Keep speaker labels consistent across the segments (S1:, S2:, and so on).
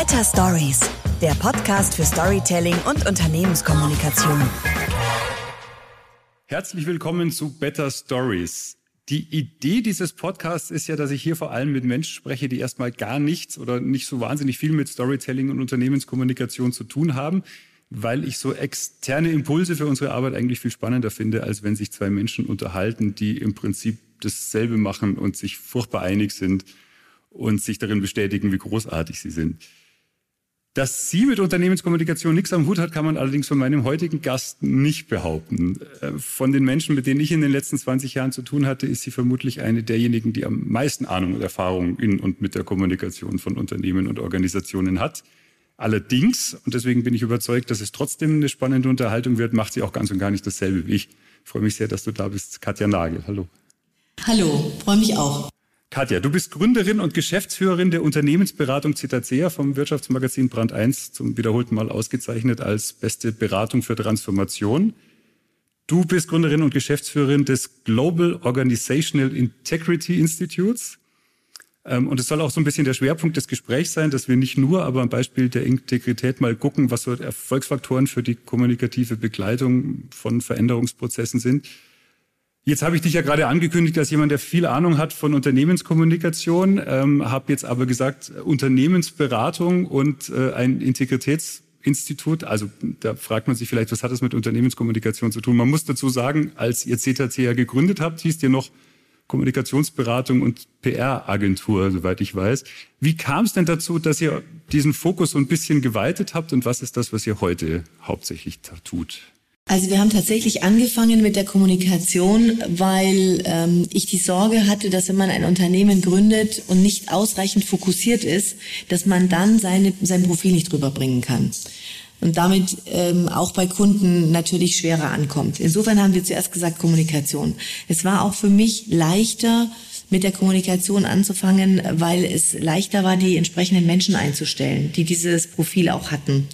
S1: Better Stories, der Podcast für Storytelling und Unternehmenskommunikation.
S2: Herzlich willkommen zu Better Stories. Die Idee dieses Podcasts ist ja, dass ich hier vor allem mit Menschen spreche, die erstmal gar nichts oder nicht so wahnsinnig viel mit Storytelling und Unternehmenskommunikation zu tun haben, weil ich so externe Impulse für unsere Arbeit eigentlich viel spannender finde, als wenn sich zwei Menschen unterhalten, die im Prinzip dasselbe machen und sich furchtbar einig sind und sich darin bestätigen, wie großartig sie sind. Dass sie mit Unternehmenskommunikation nichts am Hut hat, kann man allerdings von meinem heutigen Gast nicht behaupten. Äh, von den Menschen, mit denen ich in den letzten 20 Jahren zu tun hatte, ist sie vermutlich eine derjenigen, die am meisten Ahnung und Erfahrung in und mit der Kommunikation von Unternehmen und Organisationen hat. Allerdings, und deswegen bin ich überzeugt, dass es trotzdem eine spannende Unterhaltung wird, macht sie auch ganz und gar nicht dasselbe wie ich. Ich freue mich sehr, dass du da bist. Katja Nagel, hallo.
S3: Hallo, freue mich auch.
S2: Katja, du bist Gründerin und Geschäftsführerin der Unternehmensberatung Citacea vom Wirtschaftsmagazin Brand 1 zum wiederholten Mal ausgezeichnet als beste Beratung für Transformation. Du bist Gründerin und Geschäftsführerin des Global Organizational Integrity Institutes. Ähm, und es soll auch so ein bisschen der Schwerpunkt des Gesprächs sein, dass wir nicht nur, aber am Beispiel der Integrität mal gucken, was so Erfolgsfaktoren für die kommunikative Begleitung von Veränderungsprozessen sind. Jetzt habe ich dich ja gerade angekündigt als jemand, der viel Ahnung hat von Unternehmenskommunikation, ähm, habe jetzt aber gesagt, Unternehmensberatung und äh, ein Integritätsinstitut. Also da fragt man sich vielleicht, was hat das mit Unternehmenskommunikation zu tun? Man muss dazu sagen, als ihr CTC ja gegründet habt, hieß ihr noch Kommunikationsberatung und PR-Agentur, soweit ich weiß. Wie kam es denn dazu, dass ihr diesen Fokus so ein bisschen geweitet habt und was ist das, was ihr heute hauptsächlich tut?
S3: Also wir haben tatsächlich angefangen mit der Kommunikation, weil ähm, ich die Sorge hatte, dass wenn man ein Unternehmen gründet und nicht ausreichend fokussiert ist, dass man dann seine, sein Profil nicht rüberbringen kann und damit ähm, auch bei Kunden natürlich schwerer ankommt. Insofern haben wir zuerst gesagt Kommunikation. Es war auch für mich leichter, mit der Kommunikation anzufangen, weil es leichter war, die entsprechenden Menschen einzustellen, die dieses Profil auch hatten.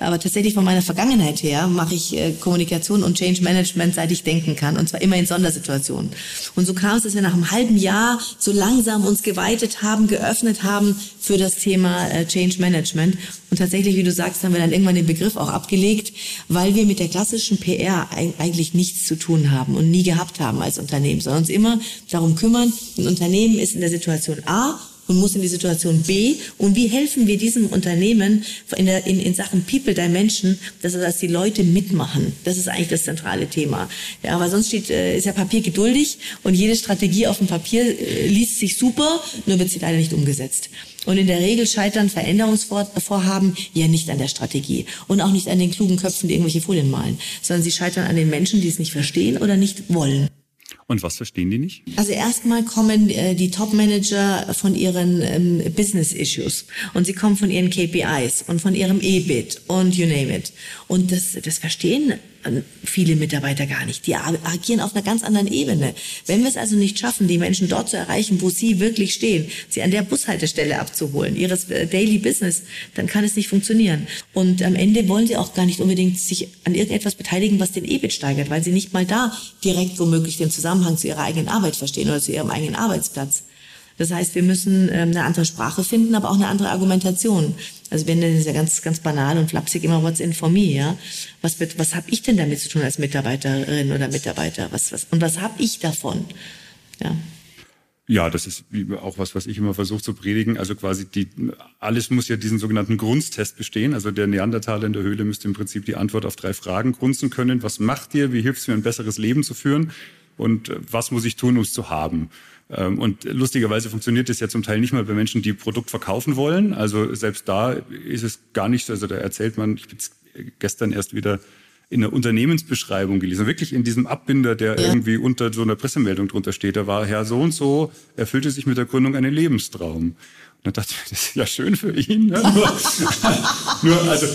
S3: Aber tatsächlich von meiner Vergangenheit her mache ich äh, Kommunikation und Change Management, seit ich denken kann. Und zwar immer in Sondersituationen. Und so kam es, dass wir nach einem halben Jahr so langsam uns geweitet haben, geöffnet haben für das Thema äh, Change Management. Und tatsächlich, wie du sagst, haben wir dann irgendwann den Begriff auch abgelegt, weil wir mit der klassischen PR eigentlich nichts zu tun haben und nie gehabt haben als Unternehmen, sondern uns immer darum kümmern, ein Unternehmen ist in der Situation A und muss in die Situation B. Und wie helfen wir diesem Unternehmen in, der, in, in Sachen People Dimension, dass, dass die Leute mitmachen? Das ist eigentlich das zentrale Thema. Ja, weil sonst steht, äh, ist ja Papier geduldig und jede Strategie auf dem Papier äh, liest sich super, nur wird sie leider nicht umgesetzt. Und in der Regel scheitern Veränderungsvorhaben ja nicht an der Strategie und auch nicht an den klugen Köpfen, die irgendwelche Folien malen, sondern sie scheitern an den Menschen, die es nicht verstehen oder nicht wollen.
S2: Und was verstehen die nicht?
S3: Also erstmal kommen äh, die Top-Manager von ihren ähm, Business-Issues und sie kommen von ihren KPIs und von ihrem EBIT und you name it. Und das, das verstehen viele Mitarbeiter gar nicht. Die agieren auf einer ganz anderen Ebene. Wenn wir es also nicht schaffen, die Menschen dort zu erreichen, wo sie wirklich stehen, sie an der Bushaltestelle abzuholen, ihres äh, Daily Business, dann kann es nicht funktionieren. Und am Ende wollen sie auch gar nicht unbedingt sich an irgendetwas beteiligen, was den EBIT steigert, weil sie nicht mal da direkt womöglich den Zusammenhang zu ihrer eigenen Arbeit verstehen oder zu ihrem eigenen Arbeitsplatz. Das heißt, wir müssen ähm, eine andere Sprache finden, aber auch eine andere Argumentation. Also wir nennen es ja ganz, ganz banal und flapsig immer What's in for me, ja. Was, wird, was habe ich denn damit zu tun als Mitarbeiterin oder Mitarbeiter? Was, was, und was habe ich davon? Ja.
S2: Ja, das ist auch was, was ich immer versuche zu predigen. Also quasi die, alles muss ja diesen sogenannten Grunztest bestehen. Also der Neandertaler in der Höhle müsste im Prinzip die Antwort auf drei Fragen grunzen können. Was macht ihr? Wie hilft es mir, ein besseres Leben zu führen? Und äh, was muss ich tun, um es zu haben? Ähm, und lustigerweise funktioniert das ja zum Teil nicht mal bei Menschen, die Produkt verkaufen wollen. Also selbst da ist es gar nicht so. Also da erzählt man, ich bin gestern erst wieder in der Unternehmensbeschreibung gelesen, wirklich in diesem Abbinder, der ja. irgendwie unter so einer Pressemeldung drunter steht. Da war Herr so und so, erfüllte sich mit der Gründung einen Lebenstraum. Und dann dachte ich, das ist ja schön für ihn. Ne? Nur, nur, also,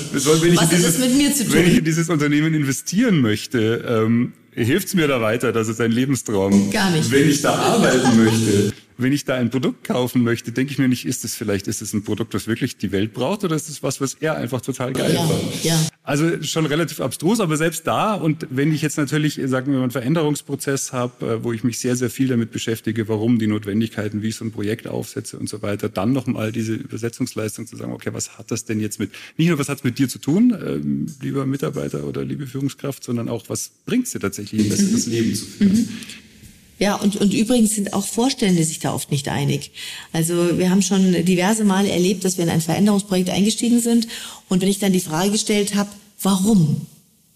S2: wenn, ich in dieses, wenn ich in dieses Unternehmen investieren möchte, ähm, hilft es mir da weiter, dass es ein Lebenstraum,
S3: Gar nicht.
S2: wenn ich da arbeiten möchte, wenn ich da ein Produkt kaufen möchte, denke ich mir nicht, ist es vielleicht, ist es ein Produkt, das wirklich die Welt braucht oder ist es was, was er einfach total geil ja, fand? Ja. Also schon relativ abstrus, aber selbst da und wenn ich jetzt natürlich, sagen wir mal, einen Veränderungsprozess habe, äh, wo ich mich sehr, sehr viel damit beschäftige, warum die Notwendigkeiten, wie ich so ein Projekt aufsetze und so weiter, dann nochmal diese Übersetzungsleistung zu sagen, okay, was hat das denn jetzt mit, nicht nur was hat es mit dir zu tun, ähm, lieber Mitarbeiter oder liebe Führungskraft, sondern auch, was bringt es dir tatsächlich, ein besseres mhm. Leben zu führen?
S3: Ja, und, und übrigens sind auch Vorstände sich da oft nicht einig. Also wir haben schon diverse Male erlebt, dass wir in ein Veränderungsprojekt eingestiegen sind und wenn ich dann die Frage gestellt habe, warum?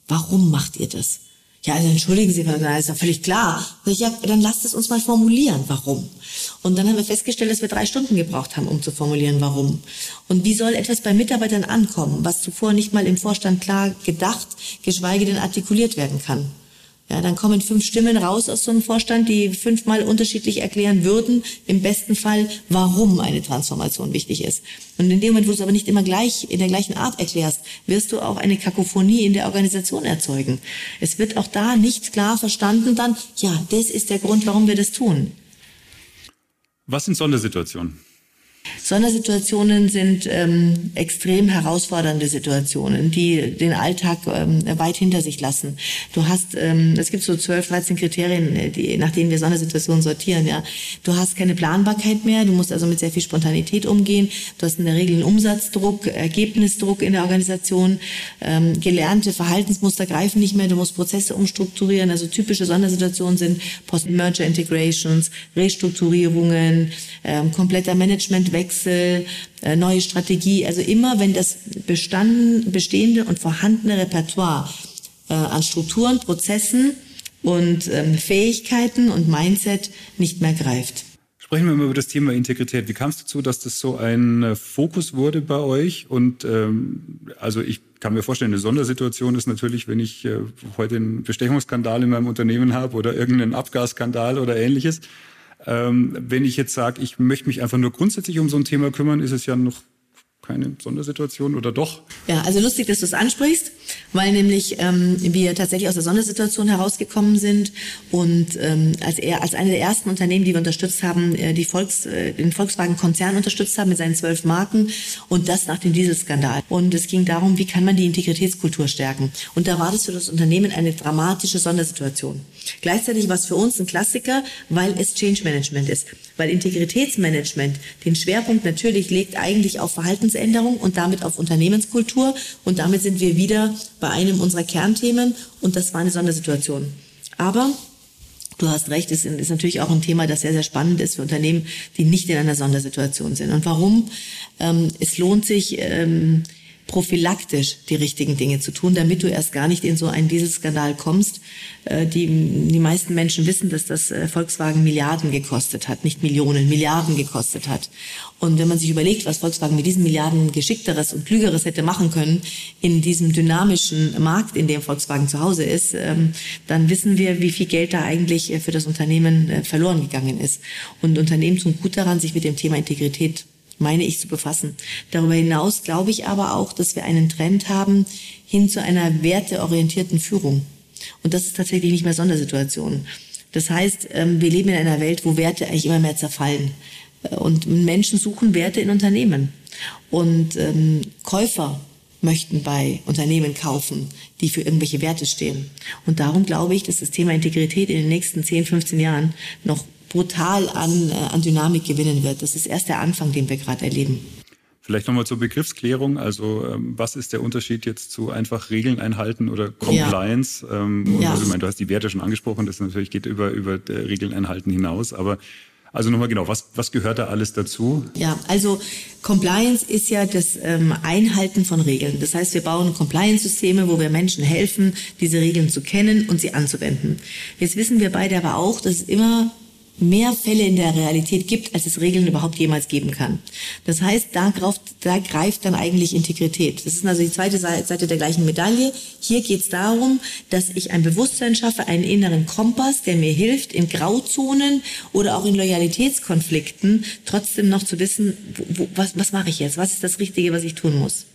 S3: Warum macht ihr das? Ja, also entschuldigen Sie, das ist ja völlig klar. Ich, ja, dann lasst es uns mal formulieren, warum. Und dann haben wir festgestellt, dass wir drei Stunden gebraucht haben, um zu formulieren, warum. Und wie soll etwas bei Mitarbeitern ankommen, was zuvor nicht mal im Vorstand klar gedacht, geschweige denn artikuliert werden kann? Ja, dann kommen fünf Stimmen raus aus so einem Vorstand, die fünfmal unterschiedlich erklären würden, im besten Fall, warum eine Transformation wichtig ist. Und in dem Moment, wo du es aber nicht immer gleich in der gleichen Art erklärst, wirst du auch eine Kakophonie in der Organisation erzeugen. Es wird auch da nicht klar verstanden dann, ja, das ist der Grund, warum wir das tun.
S2: Was sind Sondersituationen?
S3: Sondersituationen sind ähm, extrem herausfordernde Situationen, die den Alltag ähm, weit hinter sich lassen. Du hast, ähm, es gibt so 12, 13 Kriterien, äh, die, nach denen wir Sondersituationen sortieren. Ja, Du hast keine Planbarkeit mehr, du musst also mit sehr viel Spontanität umgehen. Du hast in der Regel einen Umsatzdruck, Ergebnisdruck in der Organisation. Ähm, gelernte Verhaltensmuster greifen nicht mehr, du musst Prozesse umstrukturieren. Also typische Sondersituationen sind Post-Merger Integrations, Restrukturierungen, ähm, kompletter Management Wechsel, äh, neue Strategie. Also immer, wenn das bestanden, bestehende und vorhandene Repertoire äh, an Strukturen, Prozessen und ähm, Fähigkeiten und Mindset nicht mehr greift.
S2: Sprechen wir mal über das Thema Integrität. Wie kam es dazu, dass das so ein äh, Fokus wurde bei euch? Und ähm, also ich kann mir vorstellen, eine Sondersituation ist natürlich, wenn ich äh, heute einen Bestechungsskandal in meinem Unternehmen habe oder irgendeinen Abgasskandal oder ähnliches. Ähm, wenn ich jetzt sage, ich möchte mich einfach nur grundsätzlich um so ein Thema kümmern, ist es ja noch keine Sondersituation oder doch?
S3: Ja, also lustig, dass du es ansprichst, weil nämlich ähm, wir tatsächlich aus der Sondersituation herausgekommen sind und ähm, als, er, als eine der ersten Unternehmen, die wir unterstützt haben, äh, die Volks, äh, den Volkswagen-Konzern unterstützt haben mit seinen zwölf Marken und das nach dem Dieselskandal. Und es ging darum, wie kann man die Integritätskultur stärken. Und da war das für das Unternehmen eine dramatische Sondersituation. Gleichzeitig war es für uns ein Klassiker, weil es Change Management ist. Weil Integritätsmanagement den Schwerpunkt natürlich legt eigentlich auf Verhaltensänderung und damit auf Unternehmenskultur. Und damit sind wir wieder bei einem unserer Kernthemen. Und das war eine Sondersituation. Aber Du hast recht, es ist natürlich auch ein Thema, das sehr, sehr spannend ist für Unternehmen, die nicht in einer Sondersituation sind. Und warum? Ähm, es lohnt sich, ähm, prophylaktisch die richtigen Dinge zu tun, damit du erst gar nicht in so einen Dieselskandal kommst. Äh, die, die meisten Menschen wissen, dass das äh, Volkswagen Milliarden gekostet hat, nicht Millionen, Milliarden gekostet hat. Und wenn man sich überlegt, was Volkswagen mit diesen Milliarden geschickteres und klügeres hätte machen können in diesem dynamischen Markt, in dem Volkswagen zu Hause ist, ähm, dann wissen wir, wie viel Geld da eigentlich äh, für das Unternehmen verloren gegangen ist. Und Unternehmen tun gut daran, sich mit dem Thema Integrität meine ich, zu befassen. Darüber hinaus glaube ich aber auch, dass wir einen Trend haben hin zu einer werteorientierten Führung. Und das ist tatsächlich nicht mehr Sondersituation. Das heißt, ähm, wir leben in einer Welt, wo Werte eigentlich immer mehr zerfallen. Äh, und Menschen suchen Werte in Unternehmen. Und ähm, Käufer möchten bei Unternehmen kaufen, die für irgendwelche Werte stehen. Und darum glaube ich, dass das Thema Integrität in den nächsten 10, 15 Jahren noch brutal an, äh, an Dynamik gewinnen wird. Das ist erst der Anfang, den wir gerade erleben.
S2: Vielleicht nochmal zur Begriffsklärung. Also ähm, was ist der Unterschied jetzt zu einfach Regeln einhalten oder Compliance? Ja. Ähm, ja. Also, ich meine, du hast die Werte schon angesprochen, das natürlich geht über, über Regeln einhalten hinaus. Aber also nochmal genau, was, was gehört da alles dazu?
S3: Ja, also Compliance ist ja das ähm, Einhalten von Regeln. Das heißt, wir bauen Compliance-Systeme, wo wir Menschen helfen, diese Regeln zu kennen und sie anzuwenden. Jetzt wissen wir beide aber auch, dass es immer mehr Fälle in der Realität gibt, als es Regeln überhaupt jemals geben kann. Das heißt, da greift, da greift dann eigentlich Integrität. Das ist also die zweite Seite der gleichen Medaille. Hier geht es darum, dass ich ein Bewusstsein schaffe, einen inneren Kompass, der mir hilft, in Grauzonen oder auch in Loyalitätskonflikten trotzdem noch zu wissen, wo, wo, was, was mache ich jetzt? Was ist das Richtige, was ich tun muss?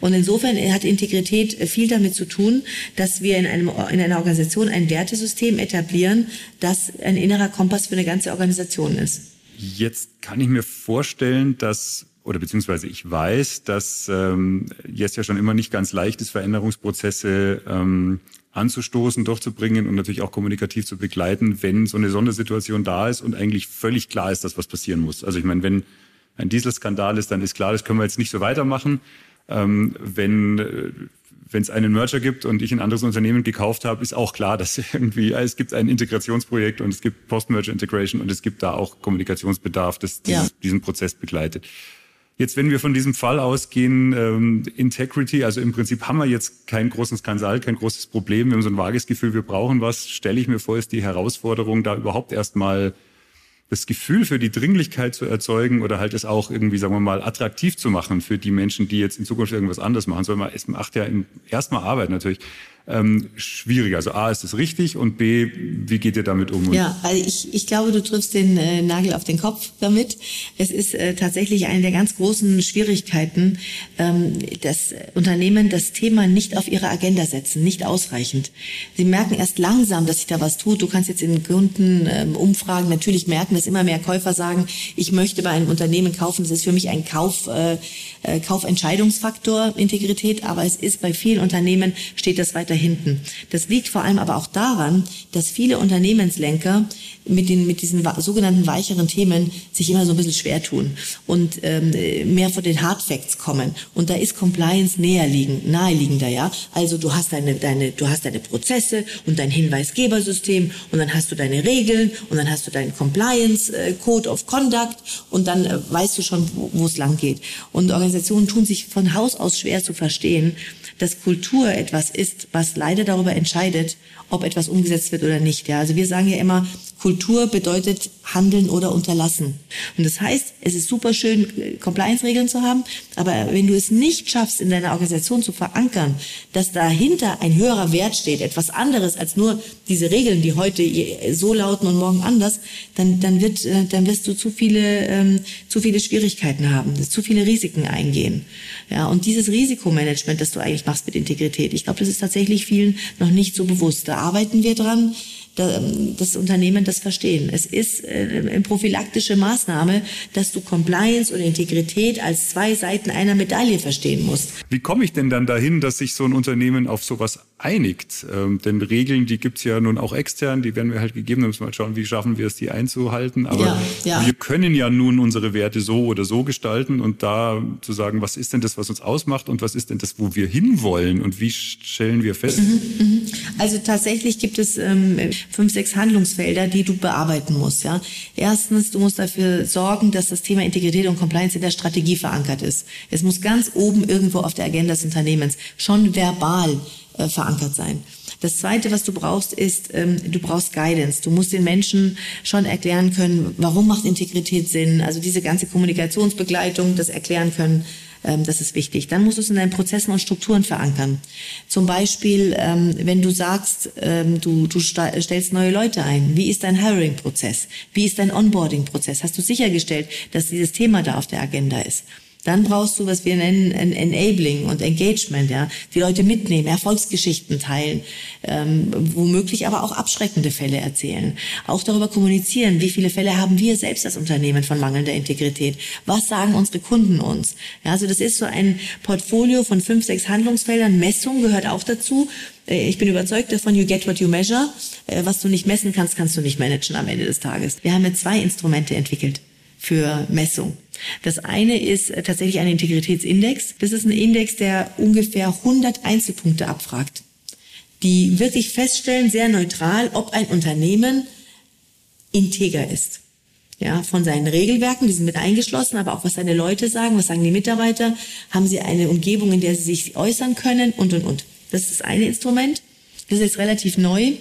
S3: Und insofern hat Integrität viel damit zu tun, dass wir in, einem, in einer Organisation ein Wertesystem etablieren, das ein innerer Kompass für eine ganze Organisation ist.
S2: Jetzt kann ich mir vorstellen, dass oder beziehungsweise ich weiß, dass ähm, jetzt ja schon immer nicht ganz leicht ist, Veränderungsprozesse ähm, anzustoßen, durchzubringen und natürlich auch kommunikativ zu begleiten, wenn so eine Sondersituation da ist und eigentlich völlig klar ist, dass was passieren muss. Also ich meine, wenn ein Dieselskandal ist, dann ist klar, das können wir jetzt nicht so weitermachen. Ähm, wenn äh, wenn es einen Merger gibt und ich ein anderes Unternehmen gekauft habe, ist auch klar, dass irgendwie es gibt ein Integrationsprojekt und es gibt Post-Merger Integration und es gibt da auch Kommunikationsbedarf, das dieses, ja. diesen Prozess begleitet. Jetzt, wenn wir von diesem Fall ausgehen, ähm, Integrity, also im Prinzip haben wir jetzt keinen großen Skandal, kein großes Problem, wir haben so ein vages Gefühl, wir brauchen was, stelle ich mir vor, ist die Herausforderung, da überhaupt erstmal das Gefühl für die Dringlichkeit zu erzeugen oder halt es auch irgendwie, sagen wir mal, attraktiv zu machen für die Menschen, die jetzt in Zukunft irgendwas anderes machen sollen. Es macht ja erstmal Arbeit natürlich ähm, schwieriger. Also A, ist es richtig und B, wie geht ihr damit um?
S3: Ja, also ich, ich glaube, du triffst den äh, Nagel auf den Kopf damit. Es ist äh, tatsächlich eine der ganz großen Schwierigkeiten, ähm, dass Unternehmen das Thema nicht auf ihre Agenda setzen, nicht ausreichend. Sie merken erst langsam, dass sich da was tut. Du kannst jetzt in Kundenumfragen ähm, natürlich merken, dass immer mehr Käufer sagen, ich möchte bei einem Unternehmen kaufen. Das ist für mich ein Kauf, äh, äh Kaufentscheidungsfaktor, Integrität, aber es ist bei vielen Unternehmen steht das weiter hinten. Das liegt vor allem aber auch daran, dass viele Unternehmenslenker mit, den, mit diesen sogenannten weicheren Themen sich immer so ein bisschen schwer tun und ähm, mehr von den Hard Facts kommen. Und da ist Compliance näher liegen, naheliegender, ja. Also du hast deine, deine, du hast deine Prozesse und dein Hinweisgebersystem und dann hast du deine Regeln und dann hast du deinen Compliance äh, Code of Conduct und dann äh, weißt du schon, wo es lang geht. Und Organisationen tun sich von Haus aus schwer zu verstehen, dass Kultur etwas ist, was leider darüber entscheidet, ob etwas umgesetzt wird oder nicht. Ja, also wir sagen ja immer, Kultur bedeutet handeln oder unterlassen. Und das heißt, es ist super schön, Compliance-Regeln zu haben, aber wenn du es nicht schaffst, in deiner Organisation zu verankern, dass dahinter ein höherer Wert steht, etwas anderes als nur diese Regeln, die heute so lauten und morgen anders, dann, dann wird, äh, dann wirst du zu viele, ähm, zu viele Schwierigkeiten haben, zu viele Risiken eingehen. Ja, und dieses Risikomanagement, das du eigentlich machst mit Integrität, ich glaube, das ist tatsächlich vielen noch nicht so bewusst. Da arbeiten wir dran das Unternehmen das verstehen. Es ist äh, eine prophylaktische Maßnahme, dass du Compliance und Integrität als zwei Seiten einer Medaille verstehen musst.
S2: Wie komme ich denn dann dahin, dass sich so ein Unternehmen auf sowas einigt? Ähm, denn Regeln, die gibt's ja nun auch extern, die werden wir halt gegeben, da müssen wir mal schauen, wie schaffen wir es, die einzuhalten. Aber ja, ja. wir können ja nun unsere Werte so oder so gestalten und da zu sagen, was ist denn das, was uns ausmacht und was ist denn das, wo wir hinwollen und wie stellen wir fest? Mhm,
S3: mhm. Also tatsächlich gibt es ähm, fünf, sechs Handlungsfelder, die du bearbeiten musst. Ja? Erstens, du musst dafür sorgen, dass das Thema Integrität und Compliance in der Strategie verankert ist. Es muss ganz oben irgendwo auf der Agenda des Unternehmens schon verbal äh, verankert sein. Das Zweite, was du brauchst, ist, ähm, du brauchst Guidance. Du musst den Menschen schon erklären können, warum macht Integrität Sinn. Also diese ganze Kommunikationsbegleitung, das erklären können, ähm, das ist wichtig. Dann musst du es in deinen Prozessen und Strukturen verankern. Zum Beispiel, ähm, wenn du sagst, ähm, du, du stellst neue Leute ein. Wie ist dein Hiring-Prozess? Wie ist dein Onboarding-Prozess? Hast du sichergestellt, dass dieses Thema da auf der Agenda ist? Dann brauchst du, was wir nennen, Enabling und Engagement, ja. Die Leute mitnehmen, Erfolgsgeschichten teilen, ähm, womöglich aber auch abschreckende Fälle erzählen. Auch darüber kommunizieren, wie viele Fälle haben wir selbst als Unternehmen von mangelnder Integrität? Was sagen unsere Kunden uns? Ja, also das ist so ein Portfolio von fünf, sechs Handlungsfeldern. Messung gehört auch dazu. Äh, ich bin überzeugt davon, you get what you measure. Äh, was du nicht messen kannst, kannst du nicht managen am Ende des Tages. Wir haben jetzt zwei Instrumente entwickelt für Messung. Das eine ist äh, tatsächlich ein Integritätsindex. Das ist ein Index, der ungefähr 100 Einzelpunkte abfragt, die wirklich feststellen, sehr neutral, ob ein Unternehmen integer ist. Ja, von seinen Regelwerken, die sind mit eingeschlossen, aber auch was seine Leute sagen, was sagen die Mitarbeiter, haben sie eine Umgebung, in der sie sich äußern können und, und, und. Das ist das eine Instrument. Das ist jetzt relativ neu.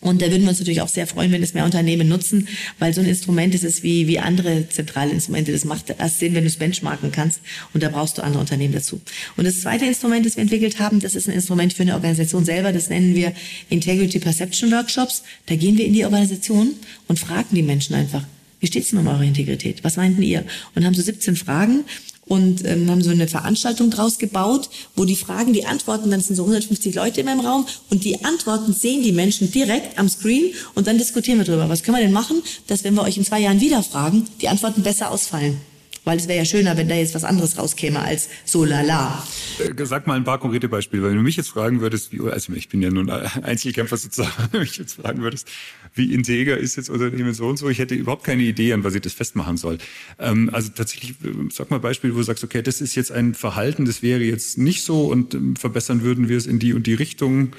S3: Und da würden wir uns natürlich auch sehr freuen, wenn es mehr Unternehmen nutzen, weil so ein Instrument ist es wie, wie andere zentrale Instrumente. Das macht erst Sinn, wenn du es benchmarken kannst. Und da brauchst du andere Unternehmen dazu. Und das zweite Instrument, das wir entwickelt haben, das ist ein Instrument für eine Organisation selber. Das nennen wir Integrity Perception Workshops. Da gehen wir in die Organisation und fragen die Menschen einfach, wie steht's denn um eure Integrität? Was meinten ihr? Und haben so 17 Fragen und ähm, haben so eine Veranstaltung draus gebaut, wo die Fragen, die Antworten, dann sind so 150 Leute in meinem Raum und die Antworten sehen die Menschen direkt am Screen und dann diskutieren wir drüber. Was können wir denn machen, dass wenn wir euch in zwei Jahren wieder fragen, die Antworten besser ausfallen? Weil es wäre ja schöner, wenn da jetzt was anderes rauskäme als so lala.
S2: Äh, sag mal ein paar konkrete Beispiele. Wenn du mich jetzt fragen würdest, wie, also ich bin ja nun Einzelkämpfer sozusagen, wenn du mich jetzt fragen würdest, wie integer ist jetzt Unternehmen so und so, ich hätte überhaupt keine Idee, an was ich das festmachen soll. Ähm, also tatsächlich, äh, sag mal Beispiele, wo du sagst, okay, das ist jetzt ein Verhalten, das wäre jetzt nicht so und ähm, verbessern würden wir es in die und die Richtung.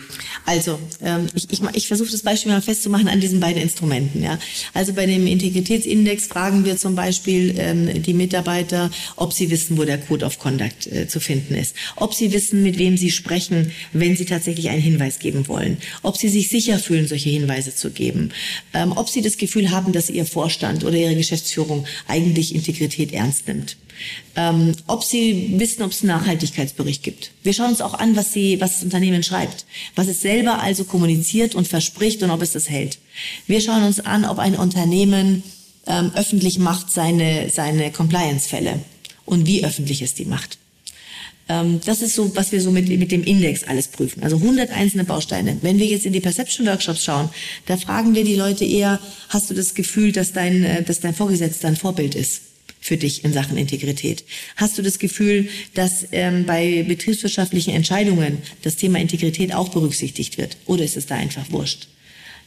S3: Also, ähm, ich, ich, ich versuche das Beispiel mal festzumachen an diesen beiden Instrumenten. Ja. Also bei dem Integritätsindex fragen wir zum Beispiel ähm, die Mitarbeiter, Mitarbeiter, ob sie wissen, wo der Code of Conduct äh, zu finden ist, ob sie wissen, mit wem sie sprechen, wenn sie tatsächlich einen Hinweis geben wollen, ob sie sich sicher fühlen, solche Hinweise zu geben, ähm, ob sie das Gefühl haben, dass ihr Vorstand oder ihre Geschäftsführung eigentlich Integrität ernst nimmt. Ähm, ob sie wissen, ob es einen Nachhaltigkeitsbericht gibt. Wir schauen uns auch an, was, sie, was das Unternehmen schreibt, was es selber also kommuniziert und verspricht und ob es das hält. Wir schauen uns an, ob ein Unternehmen ähm, öffentlich macht seine, seine Compliance-Fälle und wie öffentlich es die macht. Ähm, das ist so, was wir so mit, mit dem Index alles prüfen. Also 100 einzelne Bausteine. Wenn wir jetzt in die Perception Workshops schauen, da fragen wir die Leute eher, hast du das Gefühl, dass dein, äh, dass dein Vorgesetzter ein Vorbild ist? für dich in Sachen Integrität? Hast du das Gefühl, dass ähm, bei betriebswirtschaftlichen Entscheidungen das Thema Integrität auch berücksichtigt wird? Oder ist es da einfach wurscht?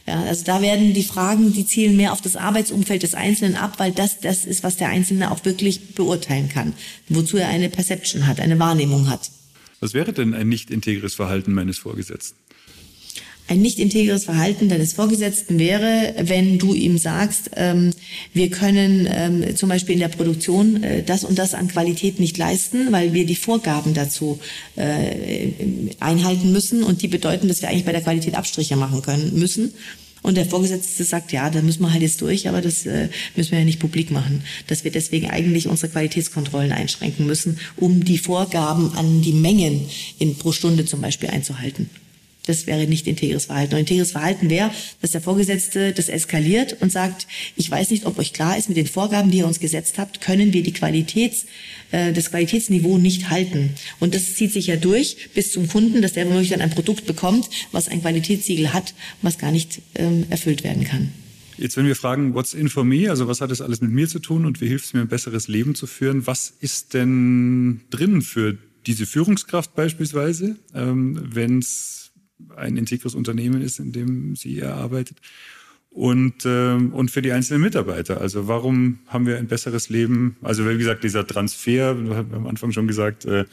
S3: Ja, also da werden die Fragen, die zielen mehr auf das Arbeitsumfeld des Einzelnen ab, weil das das ist, was der Einzelne auch wirklich beurteilen kann, wozu er eine Perception hat, eine Wahrnehmung hat.
S2: Was wäre denn ein nicht integres Verhalten meines Vorgesetzten?
S3: Ein nicht integres Verhalten deines Vorgesetzten wäre, wenn du ihm sagst, ähm, wir können ähm, zum Beispiel in der Produktion äh, das und das an Qualität nicht leisten, weil wir die Vorgaben dazu äh, einhalten müssen und die bedeuten, dass wir eigentlich bei der Qualität Abstriche machen können müssen. Und der Vorgesetzte sagt, ja, da müssen wir halt jetzt durch, aber das äh, müssen wir ja nicht publik machen. Dass wir deswegen eigentlich unsere Qualitätskontrollen einschränken müssen, um die Vorgaben an die Mengen in, pro Stunde zum Beispiel einzuhalten. Das wäre nicht integres Verhalten. Und integres Verhalten wäre, dass der Vorgesetzte das eskaliert und sagt, ich weiß nicht, ob euch klar ist, mit den Vorgaben, die ihr uns gesetzt habt, können wir die Qualitäts, äh, das Qualitätsniveau nicht halten. Und das zieht sich ja durch bis zum Kunden, dass der womöglich dann ein Produkt bekommt, was ein Qualitätssiegel hat, was gar nicht ähm, erfüllt werden kann.
S2: Jetzt, wenn wir fragen, what's in for me, also was hat das alles mit mir zu tun und wie hilft es mir, ein besseres Leben zu führen, was ist denn drin für diese Führungskraft beispielsweise, ähm, wenn es ein integres Unternehmen ist, in dem sie erarbeitet. Und, äh, und für die einzelnen Mitarbeiter. Also warum haben wir ein besseres Leben? Also wie gesagt, dieser Transfer, wir haben am Anfang schon gesagt, äh,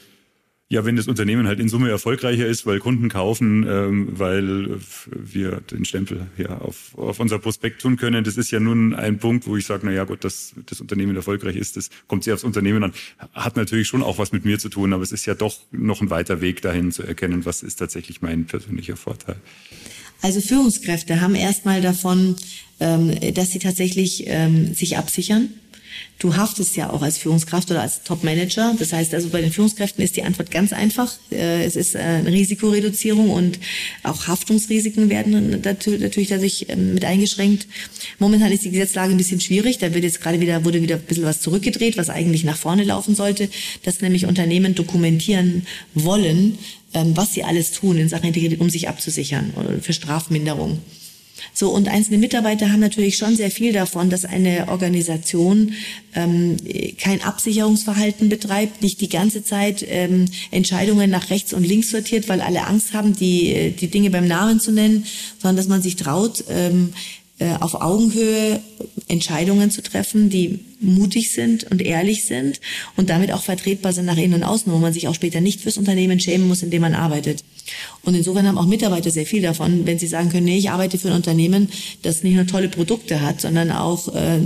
S2: ja, wenn das Unternehmen halt in Summe erfolgreicher ist, weil Kunden kaufen, ähm, weil wir den Stempel ja auf, auf unser Prospekt tun können, das ist ja nun ein Punkt, wo ich sage, na ja, gut, dass das Unternehmen erfolgreich ist, das kommt sehr aufs Unternehmen an. Hat natürlich schon auch was mit mir zu tun, aber es ist ja doch noch ein weiter Weg dahin zu erkennen, was ist tatsächlich mein persönlicher Vorteil.
S3: Also Führungskräfte haben erstmal davon, ähm, dass sie tatsächlich ähm, sich absichern Du haftest ja auch als Führungskraft oder als Top-Manager. Das heißt also, bei den Führungskräften ist die Antwort ganz einfach. Äh, es ist eine Risikoreduzierung und auch Haftungsrisiken werden natürlich dadurch ähm, mit eingeschränkt. Momentan ist die Gesetzlage ein bisschen schwierig. Da wird jetzt gerade wieder, wurde wieder ein bisschen was zurückgedreht, was eigentlich nach vorne laufen sollte, dass nämlich Unternehmen dokumentieren wollen, ähm, was sie alles tun in Sachen Integrität, um sich abzusichern oder für Strafminderung. So, und einzelne Mitarbeiter haben natürlich schon sehr viel davon, dass eine Organisation ähm, kein Absicherungsverhalten betreibt, nicht die ganze Zeit ähm, Entscheidungen nach rechts und links sortiert, weil alle Angst haben, die, die Dinge beim Namen zu nennen, sondern dass man sich traut, ähm, äh, auf Augenhöhe Entscheidungen zu treffen, die mutig sind und ehrlich sind und damit auch vertretbar sind nach innen und außen, wo man sich auch später nicht fürs Unternehmen schämen muss, in dem man arbeitet. Und insofern haben auch Mitarbeiter sehr viel davon, wenn sie sagen können, nee, ich arbeite für ein Unternehmen, das nicht nur tolle Produkte hat, sondern auch äh,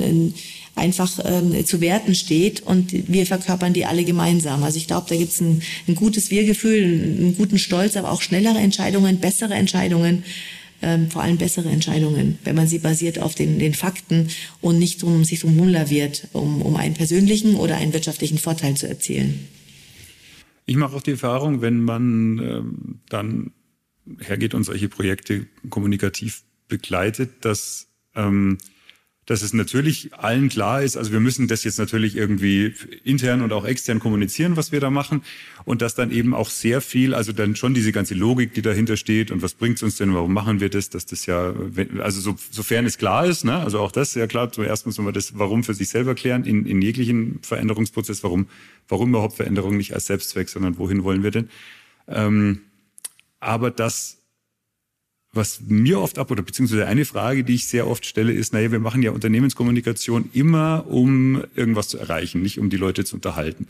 S3: einfach äh, zu Werten steht und wir verkörpern die alle gemeinsam. Also ich glaube, da gibt es ein, ein gutes Wir-Gefühl, einen guten Stolz, aber auch schnellere Entscheidungen, bessere Entscheidungen ähm, vor allem bessere Entscheidungen, wenn man sie basiert auf den, den Fakten und nicht drum, sich drum rumlaviert, um, um einen persönlichen oder einen wirtschaftlichen Vorteil zu erzielen.
S2: Ich mache auch die Erfahrung, wenn man ähm, dann hergeht und solche Projekte kommunikativ begleitet, dass ähm, dass es natürlich allen klar ist, also wir müssen das jetzt natürlich irgendwie intern und auch extern kommunizieren, was wir da machen. Und dass dann eben auch sehr viel, also dann schon diese ganze Logik, die dahinter steht und was bringt's uns denn, warum machen wir das, dass das ja, also so, sofern es klar ist, ne, also auch das ist ja klar, zuerst muss man das Warum für sich selber klären in, in jeglichen Veränderungsprozess, warum, warum überhaupt Veränderung? Nicht als Selbstzweck, sondern wohin wollen wir denn? Ähm, aber das was mir oft ab, oder beziehungsweise eine Frage, die ich sehr oft stelle, ist, naja, wir machen ja Unternehmenskommunikation immer, um irgendwas zu erreichen, nicht um die Leute zu unterhalten.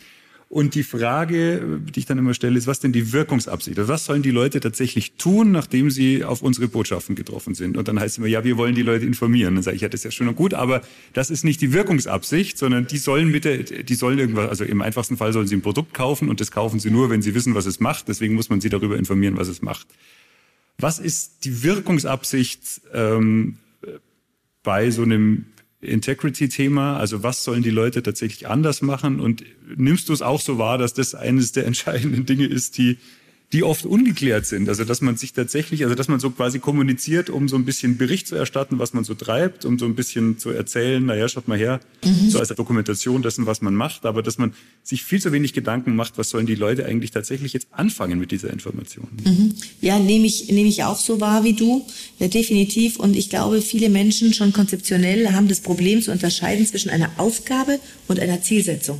S2: Und die Frage, die ich dann immer stelle, ist, was denn die Wirkungsabsicht? Also was sollen die Leute tatsächlich tun, nachdem sie auf unsere Botschaften getroffen sind? Und dann heißt es immer, ja, wir wollen die Leute informieren. Dann sage ich, ja, das ist ja schön und gut, aber das ist nicht die Wirkungsabsicht, sondern die sollen mit der, die sollen irgendwas, also im einfachsten Fall sollen sie ein Produkt kaufen und das kaufen sie nur, wenn sie wissen, was es macht. Deswegen muss man sie darüber informieren, was es macht. Was ist die Wirkungsabsicht ähm, bei so einem Integrity-Thema? Also was sollen die Leute tatsächlich anders machen? Und nimmst du es auch so wahr, dass das eines der entscheidenden Dinge ist, die die oft ungeklärt sind. Also dass man sich tatsächlich, also dass man so quasi kommuniziert, um so ein bisschen Bericht zu erstatten, was man so treibt, um so ein bisschen zu erzählen, naja, schaut mal her, mhm. so als Dokumentation dessen, was man macht, aber dass man sich viel zu wenig Gedanken macht, was sollen die Leute eigentlich tatsächlich jetzt anfangen mit dieser Information.
S3: Mhm. Ja, nehme ich, nehme ich auch so wahr wie du, ja, definitiv. Und ich glaube, viele Menschen schon konzeptionell haben das Problem zu unterscheiden zwischen einer Aufgabe und einer Zielsetzung.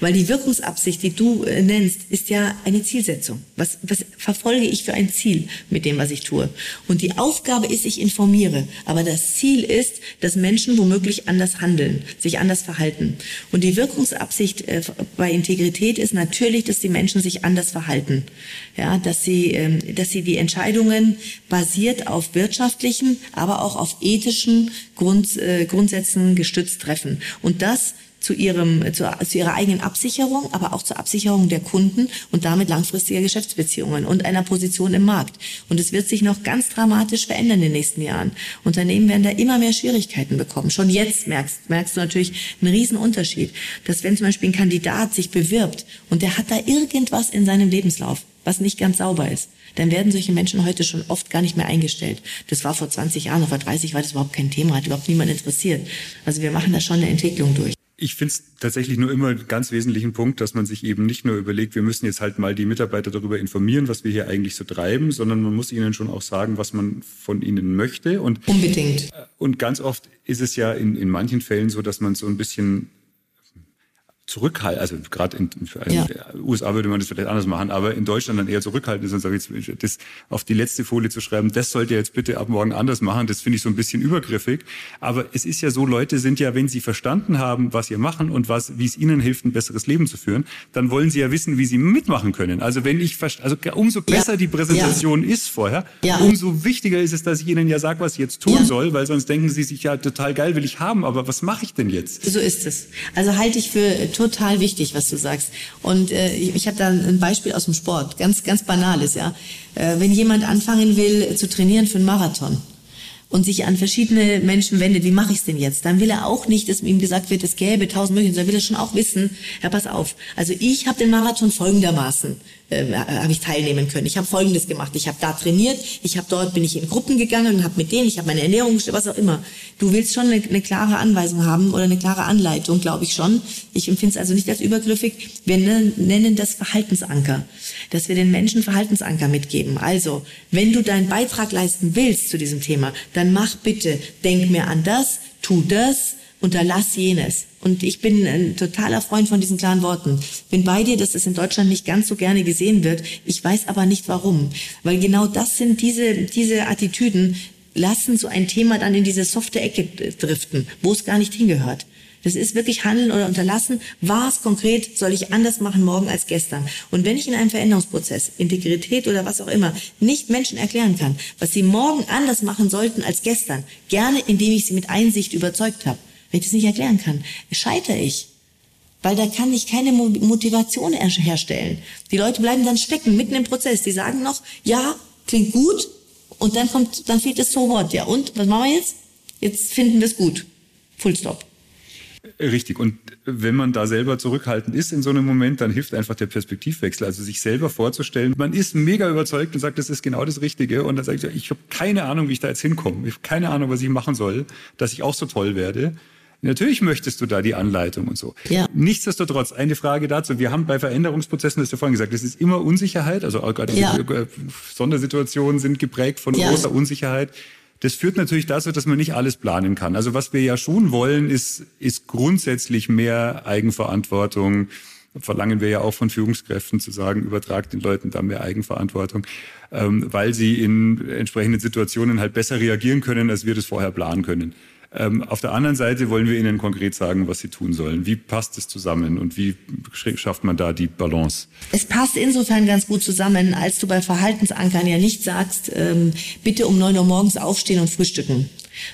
S3: Weil die Wirkungsabsicht, die du äh, nennst, ist ja eine Zielsetzung. Was, was verfolge ich für ein Ziel mit dem, was ich tue? Und die Aufgabe ist, ich informiere. Aber das Ziel ist, dass Menschen womöglich anders handeln, sich anders verhalten. Und die Wirkungsabsicht äh, bei Integrität ist natürlich, dass die Menschen sich anders verhalten. Ja, dass sie, ähm, dass sie die Entscheidungen basiert auf wirtschaftlichen, aber auch auf ethischen Grund, äh, Grundsätzen gestützt treffen. Und das zu, ihrem, zu, zu ihrer eigenen Absicherung, aber auch zur Absicherung der Kunden und damit langfristiger Geschäftsbeziehungen und einer Position im Markt. Und es wird sich noch ganz dramatisch verändern in den nächsten Jahren. Unternehmen werden da immer mehr Schwierigkeiten bekommen. Schon jetzt merkst, merkst du natürlich einen riesen Unterschied, dass wenn zum Beispiel ein Kandidat sich bewirbt und der hat da irgendwas in seinem Lebenslauf, was nicht ganz sauber ist, dann werden solche Menschen heute schon oft gar nicht mehr eingestellt. Das war vor 20 Jahren, vor 30 war das überhaupt kein Thema, hat überhaupt niemand interessiert. Also wir machen da schon eine Entwicklung durch.
S2: Ich finde es tatsächlich nur immer einen ganz wesentlichen Punkt, dass man sich eben nicht nur überlegt, wir müssen jetzt halt mal die Mitarbeiter darüber informieren, was wir hier eigentlich so treiben, sondern man muss ihnen schon auch sagen, was man von ihnen möchte. Und,
S3: Unbedingt.
S2: Und ganz oft ist es ja in, in manchen Fällen so, dass man so ein bisschen zurückhalten, also gerade in, in ja. USA würde man das vielleicht anders machen, aber in Deutschland dann eher zurückhalten ist und sagen, jetzt, das auf die letzte Folie zu schreiben, das sollt ihr jetzt bitte ab morgen anders machen, das finde ich so ein bisschen übergriffig. Aber es ist ja so, Leute sind ja, wenn sie verstanden haben, was ihr machen und was, wie es ihnen hilft, ein besseres Leben zu führen, dann wollen sie ja wissen, wie sie mitmachen können. Also wenn ich, also umso besser ja. die Präsentation ja. ist vorher, umso wichtiger ist es, dass ich ihnen ja sage, was ich jetzt tun soll, weil sonst denken sie sich ja total geil, will ich haben, aber was mache ich denn jetzt?
S3: So ist es. Also halte ich für total wichtig, was du sagst. Und äh, ich, ich habe da ein Beispiel aus dem Sport, ganz, ganz banales, ja. Äh, wenn jemand anfangen will zu trainieren für einen Marathon, und sich an verschiedene Menschen wendet, wie mache ich es denn jetzt? Dann will er auch nicht, dass ihm gesagt wird, es gäbe tausend Möglichkeiten, sondern will er schon auch wissen, ja, pass auf. Also ich habe den Marathon folgendermaßen äh, habe ich teilnehmen können. Ich habe Folgendes gemacht. Ich habe da trainiert, ich habe dort bin ich in Gruppen gegangen und habe mit denen, ich habe meine Ernährung was auch immer. Du willst schon eine, eine klare Anweisung haben oder eine klare Anleitung, glaube ich schon. Ich empfinde es also nicht als übergriffig. Wir nennen das Verhaltensanker, dass wir den Menschen Verhaltensanker mitgeben. Also, wenn du deinen Beitrag leisten willst zu diesem Thema, dann mach bitte, denk mir an das, tu das, unterlass jenes. Und ich bin ein totaler Freund von diesen klaren Worten. Bin bei dir, dass es in Deutschland nicht ganz so gerne gesehen wird. Ich weiß aber nicht warum. Weil genau das sind diese, diese Attitüden, lassen so ein Thema dann in diese softe Ecke driften, wo es gar nicht hingehört. Das ist wirklich Handeln oder Unterlassen. Was konkret soll ich anders machen morgen als gestern? Und wenn ich in einem Veränderungsprozess, Integrität oder was auch immer, nicht Menschen erklären kann, was sie morgen anders machen sollten als gestern, gerne indem ich sie mit Einsicht überzeugt habe, wenn ich das nicht erklären kann, scheitere ich. Weil da kann ich keine Motivation herstellen. Die Leute bleiben dann stecken, mitten im Prozess. Die sagen noch, ja, klingt gut. Und dann kommt, dann fehlt das so Wort. Ja, und? Was machen wir jetzt? Jetzt finden wir es gut. Full stop.
S2: Richtig. Und wenn man da selber zurückhaltend ist in so einem Moment, dann hilft einfach der Perspektivwechsel. Also sich selber vorzustellen, man ist mega überzeugt und sagt, das ist genau das Richtige. Und dann sage ich, ich habe keine Ahnung, wie ich da jetzt hinkomme. Ich habe keine Ahnung, was ich machen soll, dass ich auch so toll werde. Natürlich möchtest du da die Anleitung und so. Ja. Nichtsdestotrotz, eine Frage dazu. Wir haben bei Veränderungsprozessen, das du vorhin gesagt, es ist immer Unsicherheit. Also gerade ja. Äh, Sondersituationen sind geprägt von ja. großer Unsicherheit. Das führt natürlich dazu, dass man nicht alles planen kann. Also was wir ja schon wollen, ist, ist grundsätzlich mehr Eigenverantwortung. Verlangen wir ja auch von Führungskräften zu sagen, übertragt den Leuten da mehr Eigenverantwortung, ähm, weil sie in entsprechenden Situationen halt besser reagieren können, als wir das vorher planen können. Ähm, auf der anderen Seite wollen wir ihnen konkret sagen, was sie tun sollen. Wie passt es zusammen und wie schafft man da die Balance?
S3: Es passt insofern ganz gut zusammen, als du bei Verhaltensankern ja nicht sagst, ähm, bitte um neun Uhr morgens aufstehen und frühstücken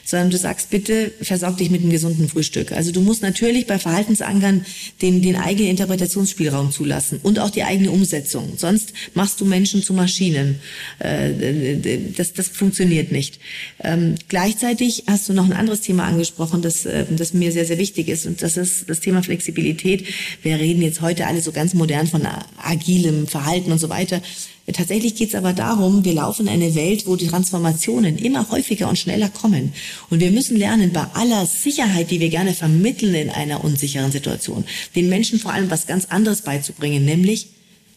S3: sondern du sagst, bitte versorg dich mit einem gesunden Frühstück. Also du musst natürlich bei Verhaltensankern den, den eigenen Interpretationsspielraum zulassen und auch die eigene Umsetzung. Sonst machst du Menschen zu Maschinen. Äh, das, das funktioniert nicht. Ähm, gleichzeitig hast du noch ein anderes Thema angesprochen, das, äh, das mir sehr, sehr wichtig ist und das ist das Thema Flexibilität. Wir reden jetzt heute alle so ganz modern von agilem Verhalten und so weiter. Tatsächlich geht es aber darum, wir laufen in eine Welt, wo die Transformationen immer häufiger und schneller kommen. Und wir müssen lernen, bei aller Sicherheit, die wir gerne vermitteln in einer unsicheren Situation, den Menschen vor allem was ganz anderes beizubringen, nämlich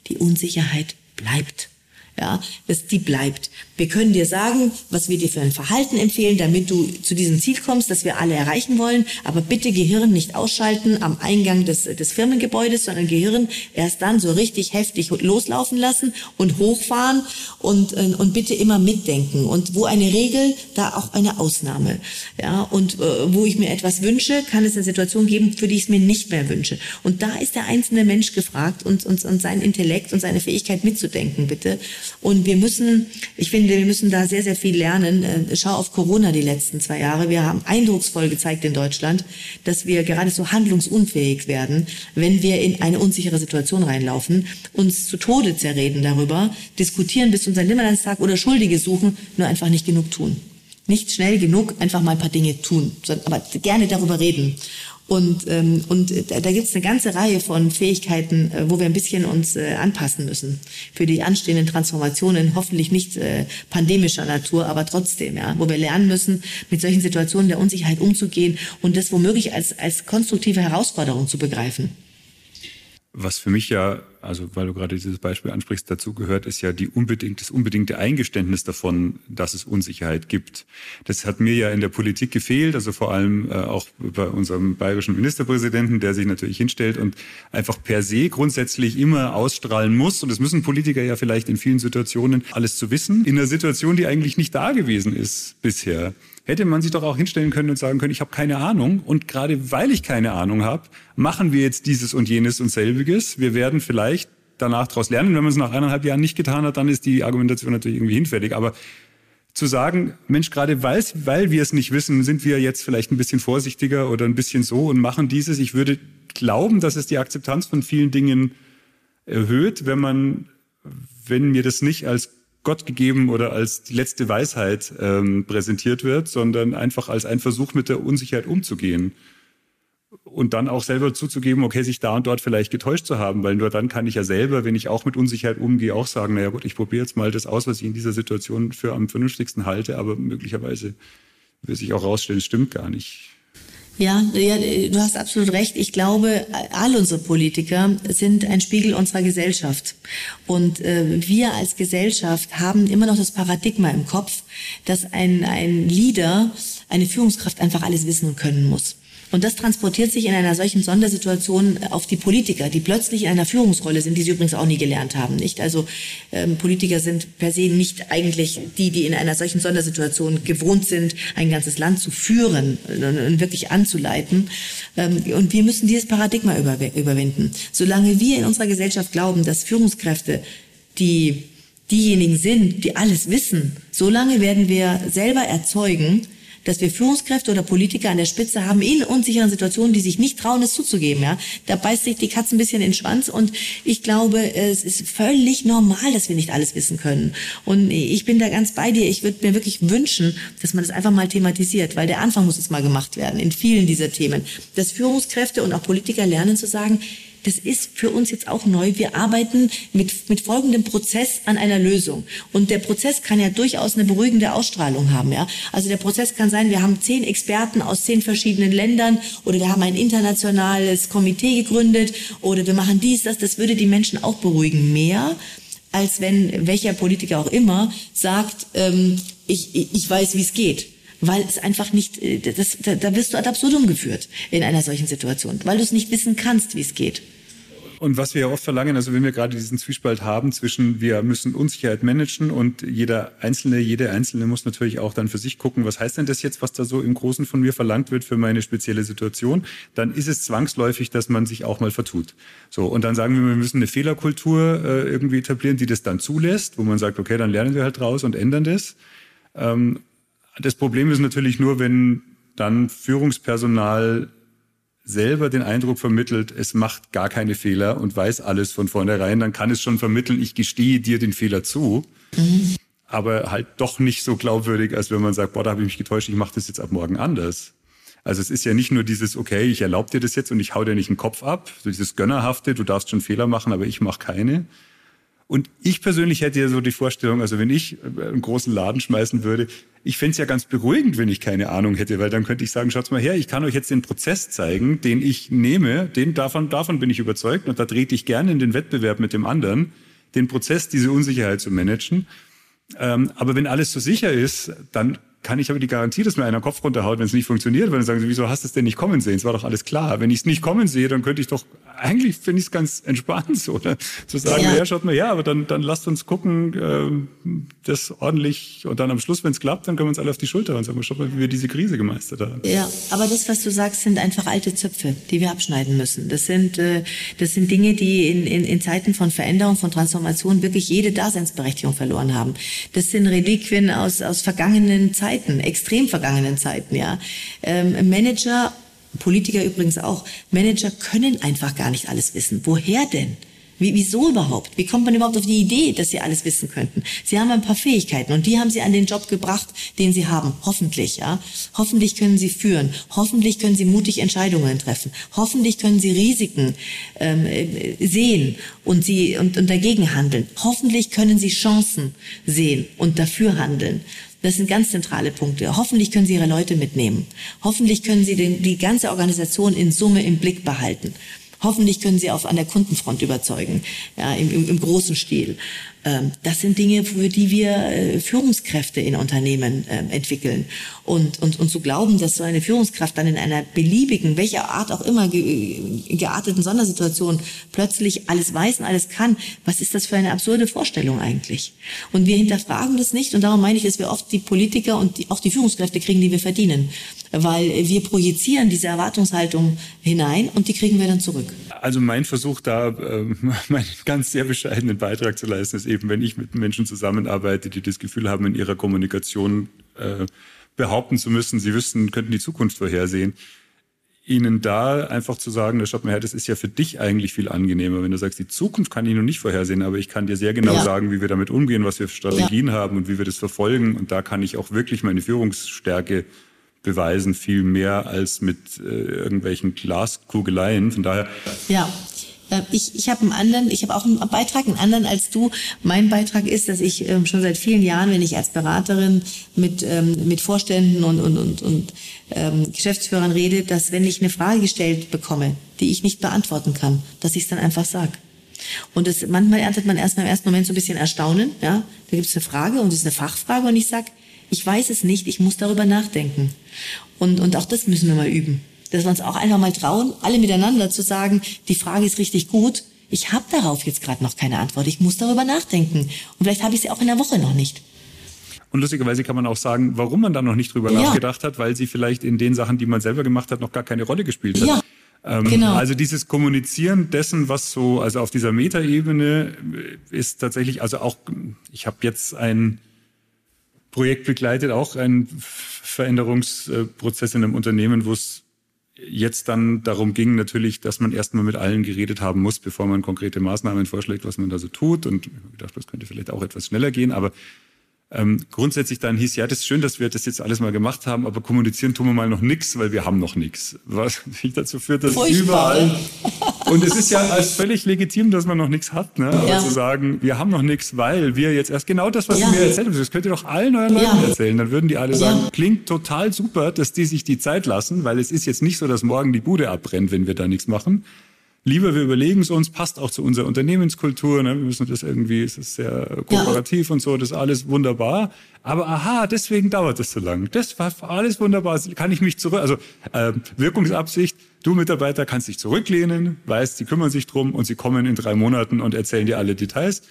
S3: die Unsicherheit bleibt ja, dass die bleibt. Wir können dir sagen, was wir dir für ein Verhalten empfehlen, damit du zu diesem Ziel kommst, das wir alle erreichen wollen. Aber bitte Gehirn nicht ausschalten am Eingang des, des Firmengebäudes, sondern Gehirn erst dann so richtig heftig loslaufen lassen und hochfahren und, äh, und bitte immer mitdenken. Und wo eine Regel, da auch eine Ausnahme. Ja, und äh, wo ich mir etwas wünsche, kann es eine Situation geben, für die ich es mir nicht mehr wünsche. Und da ist der einzelne Mensch gefragt und, und, und sein Intellekt und seine Fähigkeit mitzudenken, bitte. Und wir müssen, ich finde, wir müssen da sehr, sehr viel lernen. Äh, schau auf Corona die letzten zwei Jahre. Wir haben eindrucksvoll gezeigt in Deutschland, dass wir gerade so handlungsunfähig werden, wenn wir in eine unsichere Situation reinlaufen, uns zu Tode zerreden darüber, diskutieren bis zu unserem Nimmerlandstag oder Schuldige suchen, nur einfach nicht genug tun nicht schnell genug einfach mal ein paar Dinge tun, aber gerne darüber reden. Und, ähm, und da, da gibt es eine ganze Reihe von Fähigkeiten, äh, wo wir ein bisschen uns äh, anpassen müssen für die anstehenden Transformationen, hoffentlich nicht äh, pandemischer Natur, aber trotzdem, ja, wo wir lernen müssen, mit solchen Situationen der Unsicherheit umzugehen und das womöglich als, als konstruktive Herausforderung zu begreifen.
S2: Was für mich ja, also weil du gerade dieses Beispiel ansprichst, dazu gehört, ist ja die unbedingt, das unbedingte Eingeständnis davon, dass es Unsicherheit gibt. Das hat mir ja in der Politik gefehlt, also vor allem äh, auch bei unserem bayerischen Ministerpräsidenten, der sich natürlich hinstellt und einfach per se grundsätzlich immer ausstrahlen muss. Und das müssen Politiker ja vielleicht in vielen Situationen alles zu wissen, in einer Situation, die eigentlich nicht da gewesen ist bisher hätte man sich doch auch hinstellen können und sagen können, ich habe keine Ahnung und gerade weil ich keine Ahnung habe, machen wir jetzt dieses und jenes und selbiges. Wir werden vielleicht danach daraus lernen. Wenn man es nach eineinhalb Jahren nicht getan hat, dann ist die Argumentation natürlich irgendwie hinfällig. Aber zu sagen, Mensch, gerade weil, weil wir es nicht wissen, sind wir jetzt vielleicht ein bisschen vorsichtiger oder ein bisschen so und machen dieses. Ich würde glauben, dass es die Akzeptanz von vielen Dingen erhöht, wenn man, wenn mir das nicht als Gott gegeben oder als die letzte Weisheit ähm, präsentiert wird, sondern einfach als ein Versuch, mit der Unsicherheit umzugehen. Und dann auch selber zuzugeben, okay, sich da und dort vielleicht getäuscht zu haben, weil nur dann kann ich ja selber, wenn ich auch mit Unsicherheit umgehe, auch sagen, naja gut, ich probiere jetzt mal das aus, was ich in dieser Situation für am vernünftigsten halte, aber möglicherweise wird sich auch rausstellen, es stimmt gar nicht.
S3: Ja, ja, du hast absolut recht. Ich glaube, all unsere Politiker sind ein Spiegel unserer Gesellschaft. Und äh, wir als Gesellschaft haben immer noch das Paradigma im Kopf, dass ein, ein Leader, eine Führungskraft einfach alles wissen und können muss. Und das transportiert sich in einer solchen Sondersituation auf die Politiker, die plötzlich in einer Führungsrolle sind, die sie übrigens auch nie gelernt haben. Nicht? Also ähm, Politiker sind per se nicht eigentlich die, die in einer solchen Sondersituation gewohnt sind, ein ganzes Land zu führen und wirklich anzuleiten. Ähm, und wir müssen dieses Paradigma über, überwinden. Solange wir in unserer Gesellschaft glauben, dass Führungskräfte die diejenigen sind, die alles wissen, solange werden wir selber erzeugen, dass wir Führungskräfte oder Politiker an der Spitze haben in unsicheren Situationen, die sich nicht trauen, es zuzugeben. Ja, da beißt sich die Katze ein bisschen in den Schwanz und ich glaube, es ist völlig normal, dass wir nicht alles wissen können. Und ich bin da ganz bei dir. Ich würde mir wirklich wünschen, dass man das einfach mal thematisiert, weil der Anfang muss jetzt mal gemacht werden in vielen dieser Themen, dass Führungskräfte und auch Politiker lernen zu sagen, das ist für uns jetzt auch neu. Wir arbeiten mit, mit folgendem Prozess an einer Lösung. Und der Prozess kann ja durchaus eine beruhigende Ausstrahlung haben. Ja? Also der Prozess kann sein, wir haben zehn Experten aus zehn verschiedenen Ländern oder wir haben ein internationales Komitee gegründet oder wir machen dies, das. Das würde die Menschen auch beruhigen. Mehr als wenn welcher Politiker auch immer sagt, ähm, ich, ich weiß, wie es geht weil es einfach nicht, äh, das, da, da wirst du ad absurdum geführt in einer solchen Situation, weil du es nicht wissen kannst, wie es geht.
S2: Und was wir ja oft verlangen, also wenn wir gerade diesen Zwiespalt haben zwischen wir müssen Unsicherheit managen und jeder Einzelne, jede Einzelne muss natürlich auch dann für sich gucken, was heißt denn das jetzt, was da so im Großen von mir verlangt wird für meine spezielle Situation, dann ist es zwangsläufig, dass man sich auch mal vertut. So, und dann sagen wir, wir müssen eine Fehlerkultur äh, irgendwie etablieren, die das dann zulässt, wo man sagt, okay, dann lernen wir halt draus und ändern das. Ähm, das Problem ist natürlich nur, wenn dann Führungspersonal selber den Eindruck vermittelt, es macht gar keine Fehler und weiß alles von vornherein, dann kann es schon vermitteln, ich gestehe dir den Fehler zu. Aber halt doch nicht so glaubwürdig, als wenn man sagt, boah, da habe ich mich getäuscht, ich mache das jetzt ab morgen anders. Also es ist ja nicht nur dieses, okay, ich erlaube dir das jetzt und ich hau dir nicht den Kopf ab, so dieses Gönnerhafte, du darfst schon Fehler machen, aber ich mache keine. Und ich persönlich hätte ja so die Vorstellung, also wenn ich einen großen Laden schmeißen würde, ich fände es ja ganz beruhigend, wenn ich keine Ahnung hätte, weil dann könnte ich sagen, schaut mal her, ich kann euch jetzt den Prozess zeigen, den ich nehme, den davon, davon bin ich überzeugt und da trete ich gerne in den Wettbewerb mit dem anderen, den Prozess, diese Unsicherheit zu managen. Ähm, aber wenn alles so sicher ist, dann kann ich aber die Garantie, dass mir einer Kopf runterhaut, wenn es nicht funktioniert, weil dann sagen sie, wieso hast du es denn nicht kommen sehen? Es war doch alles klar. Wenn ich es nicht kommen sehe, dann könnte ich doch, eigentlich finde ich es ganz entspannt, so, oder? Zu sagen, ja. ja, schaut mal, ja, aber dann, dann lasst uns gucken, äh, das ordentlich und dann am Schluss, wenn es klappt, dann können wir uns alle auf die Schulter und sagen, schaut mal, wie wir diese Krise gemeistert haben.
S3: Ja, aber das, was du sagst, sind einfach alte Zöpfe, die wir abschneiden müssen. Das sind, äh, das sind Dinge, die in, in, in Zeiten von Veränderung, von Transformation wirklich jede Daseinsberechtigung verloren haben. Das sind Reliquien aus, aus vergangenen Zeiten Zeiten, extrem vergangenen Zeiten, ja. Ähm, Manager, Politiker übrigens auch, Manager können einfach gar nicht alles wissen. Woher denn? Wie, wieso überhaupt? Wie kommt man überhaupt auf die Idee, dass sie alles wissen könnten? Sie haben ein paar Fähigkeiten und die haben sie an den Job gebracht, den sie haben. Hoffentlich, ja. Hoffentlich können sie führen. Hoffentlich können sie mutig Entscheidungen treffen. Hoffentlich können sie Risiken ähm, äh, sehen und sie und, und dagegen handeln. Hoffentlich können sie Chancen sehen und dafür handeln. Das sind ganz zentrale Punkte. Hoffentlich können Sie Ihre Leute mitnehmen. Hoffentlich können Sie den, die ganze Organisation in Summe im Blick behalten. Hoffentlich können Sie auf an der Kundenfront überzeugen, ja, im, im, im großen Stil. Ähm, das sind Dinge, für die wir äh, Führungskräfte in Unternehmen ähm, entwickeln. Und, und, und zu glauben, dass so eine Führungskraft dann in einer beliebigen, welcher Art auch immer gearteten Sondersituation plötzlich alles weiß und alles kann, was ist das für eine absurde Vorstellung eigentlich? Und wir hinterfragen das nicht und darum meine ich, dass wir oft die Politiker und die, auch die Führungskräfte kriegen, die wir verdienen weil wir projizieren diese Erwartungshaltung hinein und die kriegen wir dann zurück.
S2: Also mein Versuch da, äh, meinen ganz sehr bescheidenen Beitrag zu leisten, ist eben, wenn ich mit Menschen zusammenarbeite, die das Gefühl haben, in ihrer Kommunikation äh, behaupten zu müssen, sie wüssten, könnten die Zukunft vorhersehen, ihnen da einfach zu sagen, schaut mal her, das ist ja für dich eigentlich viel angenehmer, wenn du sagst, die Zukunft kann ich noch nicht vorhersehen, aber ich kann dir sehr genau ja. sagen, wie wir damit umgehen, was wir für Strategien ja. haben und wie wir das verfolgen. Und da kann ich auch wirklich meine Führungsstärke beweisen, viel mehr als mit äh, irgendwelchen Glaskugeleien. Von daher.
S3: Ja. Äh, ich, ich habe einen anderen, ich habe auch einen Beitrag, einen anderen als du. Mein Beitrag ist, dass ich ähm, schon seit vielen Jahren, wenn ich als Beraterin mit, ähm, mit Vorständen und, und, und, und ähm, Geschäftsführern rede, dass wenn ich eine Frage gestellt bekomme, die ich nicht beantworten kann, dass ich es dann einfach sage. Und das, manchmal erntet man erst im ersten Moment so ein bisschen Erstaunen. Ja? Da gibt es eine Frage und es ist eine Fachfrage und ich sage, ich weiß es nicht, ich muss darüber nachdenken. Und, und auch das müssen wir mal üben. Dass wir uns auch einfach mal trauen, alle miteinander zu sagen, die Frage ist richtig gut, ich habe darauf jetzt gerade noch keine Antwort, ich muss darüber nachdenken. Und vielleicht habe ich sie auch in der Woche noch nicht.
S2: Und lustigerweise kann man auch sagen, warum man da noch nicht drüber ja. nachgedacht hat, weil sie vielleicht in den Sachen, die man selber gemacht hat, noch gar keine Rolle gespielt hat. Ja. Ähm, genau. Also dieses Kommunizieren dessen, was so, also auf dieser Metaebene ist tatsächlich, also auch, ich habe jetzt ein Projekt begleitet auch einen Veränderungsprozess in einem Unternehmen, wo es jetzt dann darum ging natürlich, dass man erstmal mit allen geredet haben muss, bevor man konkrete Maßnahmen vorschlägt, was man da so tut. Und ich dachte, das könnte vielleicht auch etwas schneller gehen. Aber ähm, grundsätzlich dann hieß, ja, das ist schön, dass wir das jetzt alles mal gemacht haben, aber kommunizieren tun wir mal noch nichts, weil wir haben noch nichts. Was mich dazu führt, dass Furchtbar. überall... Und es ist ja als völlig legitim, dass man noch nichts hat. Ne? Aber ja. zu sagen, wir haben noch nichts, weil wir jetzt erst genau das, was ja. Sie mir erzählt haben, das könnt ihr doch allen euren Leuten ja. erzählen. Dann würden die alle sagen, klingt total super, dass die sich die Zeit lassen, weil es ist jetzt nicht so, dass morgen die Bude abbrennt, wenn wir da nichts machen, lieber wir überlegen es uns, passt auch zu unserer Unternehmenskultur, ne? wir müssen das irgendwie, es ist sehr kooperativ ja. und so, das ist alles wunderbar. Aber aha, deswegen dauert es so lang. Das war alles wunderbar, kann ich mich zurück, also äh, Wirkungsabsicht, du Mitarbeiter kannst dich zurücklehnen, weißt, sie kümmern sich drum und sie kommen in drei Monaten und erzählen dir alle Details.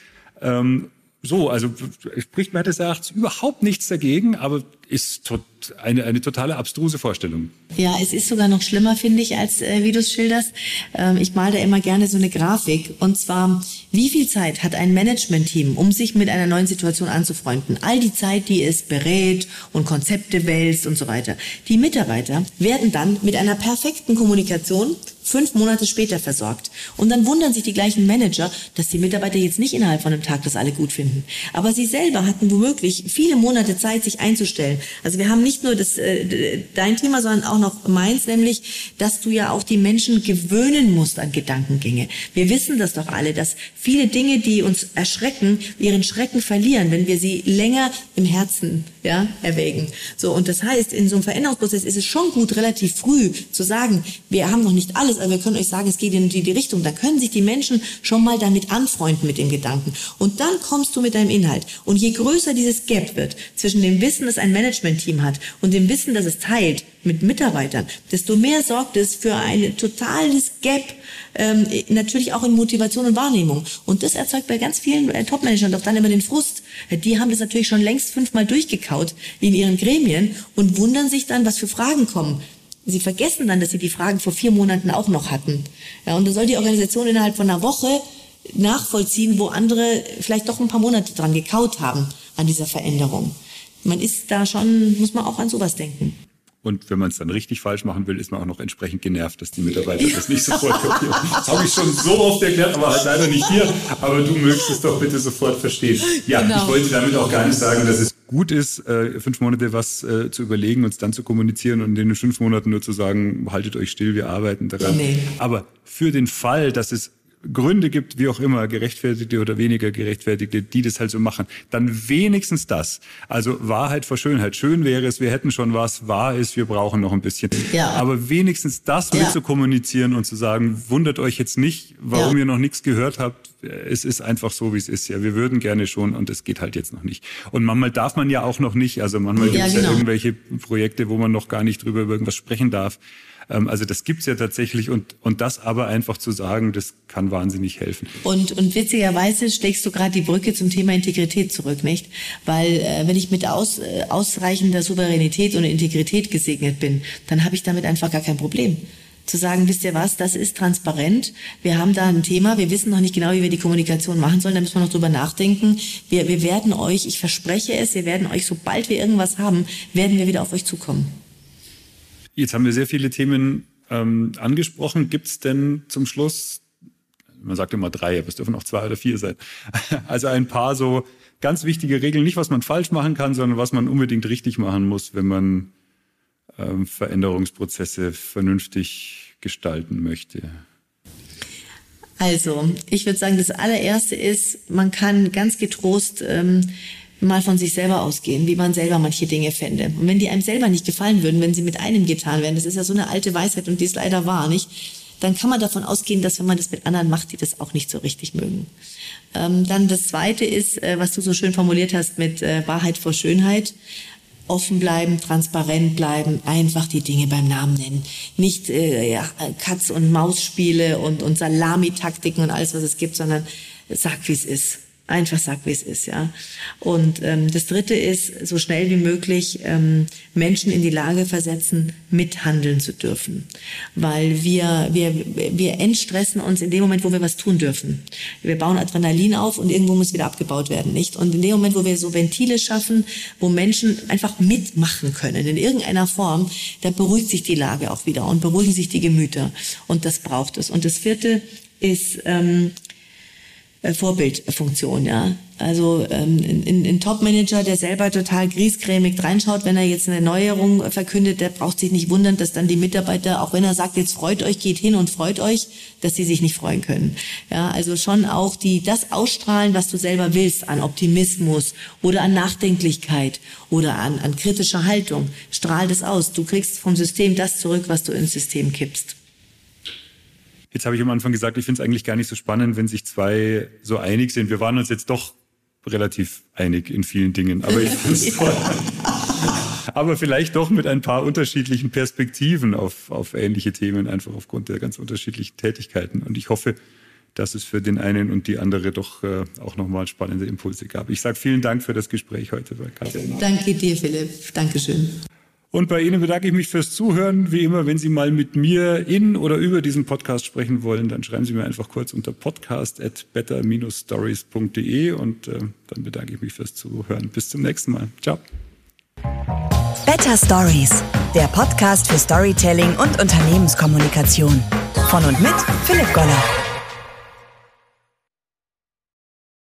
S2: Ähm, so, also spricht meines Erachtens überhaupt nichts dagegen, aber ist tot, eine, eine totale abstruse Vorstellung.
S3: Ja, es ist sogar noch schlimmer, finde ich, als äh, wie du es schilderst. Ähm, ich male da immer gerne so eine Grafik. Und zwar, wie viel Zeit hat ein Management-Team, um sich mit einer neuen Situation anzufreunden? All die Zeit, die es berät und Konzepte wälzt und so weiter. Die Mitarbeiter werden dann mit einer perfekten Kommunikation fünf Monate später versorgt. Und dann wundern sich die gleichen Manager, dass die Mitarbeiter jetzt nicht innerhalb von einem Tag das alle gut finden. Aber sie selber hatten womöglich viele Monate Zeit, sich einzustellen. Also wir haben nicht nur das, äh, dein Thema, sondern auch noch meins, nämlich, dass du ja auch die Menschen gewöhnen musst an Gedankengänge. Wir wissen das doch alle, dass viele Dinge, die uns erschrecken, ihren Schrecken verlieren, wenn wir sie länger im Herzen ja, erwägen. So, und das heißt, in so einem Veränderungsprozess ist es schon gut, relativ früh zu sagen, wir haben noch nicht alles ist, aber wir können euch sagen, es geht in die, die Richtung. Da können sich die Menschen schon mal damit anfreunden mit dem Gedanken. Und dann kommst du mit deinem Inhalt. Und je größer dieses Gap wird zwischen dem Wissen, das ein Management-Team hat und dem Wissen, das es teilt mit Mitarbeitern, desto mehr sorgt es für ein totales Gap, ähm, natürlich auch in Motivation und Wahrnehmung. Und das erzeugt bei ganz vielen äh, Top-Managern doch dann immer den Frust. Die haben das natürlich schon längst fünfmal durchgekaut in ihren Gremien und wundern sich dann, was für Fragen kommen. Sie vergessen dann, dass sie die Fragen vor vier Monaten auch noch hatten. Ja, und da soll die Organisation innerhalb von einer Woche nachvollziehen, wo andere vielleicht doch ein paar Monate dran gekaut haben an dieser Veränderung. Man ist da schon, muss man auch an sowas denken.
S2: Und wenn man es dann richtig falsch machen will, ist man auch noch entsprechend genervt, dass die Mitarbeiter das nicht sofort kapieren. Das habe ich schon so oft erklärt, aber halt leider nicht hier. Aber du mögst es doch bitte sofort verstehen. Ja, genau. ich wollte damit auch gar nicht sagen, dass es gut ist, äh, fünf Monate was äh, zu überlegen und es dann zu kommunizieren und in den fünf Monaten nur zu sagen, haltet euch still, wir arbeiten daran. Nee. Aber für den Fall, dass es Gründe gibt, wie auch immer, gerechtfertigte oder weniger gerechtfertigte, die das halt so machen, dann wenigstens das. Also Wahrheit vor Schönheit. Schön wäre es, wir hätten schon was, wahr ist, wir brauchen noch ein bisschen. Ja. Aber wenigstens das ja. mit zu kommunizieren und zu sagen, wundert euch jetzt nicht, warum ja. ihr noch nichts gehört habt. Es ist einfach so, wie es ist. Ja, wir würden gerne schon und es geht halt jetzt noch nicht. Und manchmal darf man ja auch noch nicht. Also manchmal gibt es ja, genau. ja irgendwelche Projekte, wo man noch gar nicht drüber über irgendwas sprechen darf. Ähm, also das gibt's ja tatsächlich und, und das aber einfach zu sagen, das kann wahnsinnig helfen.
S3: Und, und witzigerweise schlägst du gerade die Brücke zum Thema Integrität zurück, nicht? Weil äh, wenn ich mit aus, äh, ausreichender Souveränität und Integrität gesegnet bin, dann habe ich damit einfach gar kein Problem zu sagen, wisst ihr was, das ist transparent. Wir haben da ein Thema, wir wissen noch nicht genau, wie wir die Kommunikation machen sollen, da müssen wir noch drüber nachdenken. Wir, wir werden euch, ich verspreche es, wir werden euch, sobald wir irgendwas haben, werden wir wieder auf euch zukommen.
S2: Jetzt haben wir sehr viele Themen ähm, angesprochen. Gibt es denn zum Schluss, man sagt immer drei, aber es dürfen auch zwei oder vier sein, also ein paar so ganz wichtige Regeln, nicht was man falsch machen kann, sondern was man unbedingt richtig machen muss, wenn man ähm, Veränderungsprozesse vernünftig gestalten möchte?
S3: Also, ich würde sagen, das allererste ist, man kann ganz getrost ähm, mal von sich selber ausgehen, wie man selber manche Dinge fände. Und wenn die einem selber nicht gefallen würden, wenn sie mit einem getan werden, das ist ja so eine alte Weisheit und die ist leider wahr, nicht? Dann kann man davon ausgehen, dass wenn man das mit anderen macht, die das auch nicht so richtig mögen. Ähm, dann das zweite ist, äh, was du so schön formuliert hast mit äh, Wahrheit vor Schönheit. Offen bleiben, transparent bleiben, einfach die Dinge beim Namen nennen. Nicht äh, ja, Katz- und Maus-Spiele und, und Salamitaktiken und alles, was es gibt, sondern sag, wie es ist Einfach sag, wie es ist, ja. Und ähm, das Dritte ist, so schnell wie möglich ähm, Menschen in die Lage versetzen, mithandeln zu dürfen, weil wir wir wir entstressen uns in dem Moment, wo wir was tun dürfen. Wir bauen Adrenalin auf und irgendwo muss wieder abgebaut werden, nicht? Und in dem Moment, wo wir so Ventile schaffen, wo Menschen einfach mitmachen können in irgendeiner Form, da beruhigt sich die Lage auch wieder und beruhigen sich die Gemüter. Und das braucht es. Und das Vierte ist ähm, äh, Vorbildfunktion, ja. Also ähm, ein, ein Top-Manager, der selber total griesgrämig reinschaut, wenn er jetzt eine Neuerung verkündet, der braucht sich nicht wundern, dass dann die Mitarbeiter, auch wenn er sagt, jetzt freut euch, geht hin und freut euch, dass sie sich nicht freuen können. Ja, also schon auch die das ausstrahlen, was du selber willst, an Optimismus oder an Nachdenklichkeit oder an, an kritischer Haltung. Strahl das aus. Du kriegst vom System das zurück, was du ins System kippst.
S2: Jetzt habe ich am Anfang gesagt, ich finde es eigentlich gar nicht so spannend, wenn sich zwei so einig sind. Wir waren uns jetzt doch relativ einig in vielen Dingen, aber ich toll. aber vielleicht doch mit ein paar unterschiedlichen Perspektiven auf, auf ähnliche Themen, einfach aufgrund der ganz unterschiedlichen Tätigkeiten. Und ich hoffe, dass es für den einen und die andere doch äh, auch nochmal spannende Impulse gab. Ich sage vielen Dank für das Gespräch heute bei
S3: Katrin. Danke dir, Philipp. Dankeschön.
S2: Und bei Ihnen bedanke ich mich fürs Zuhören. Wie immer, wenn Sie mal mit mir in oder über diesen Podcast sprechen wollen, dann schreiben Sie mir einfach kurz unter podcast at better-stories.de und äh, dann bedanke ich mich fürs Zuhören. Bis zum nächsten Mal. Ciao.
S1: Better Stories, der Podcast für Storytelling und Unternehmenskommunikation. Von und mit Philipp Goller.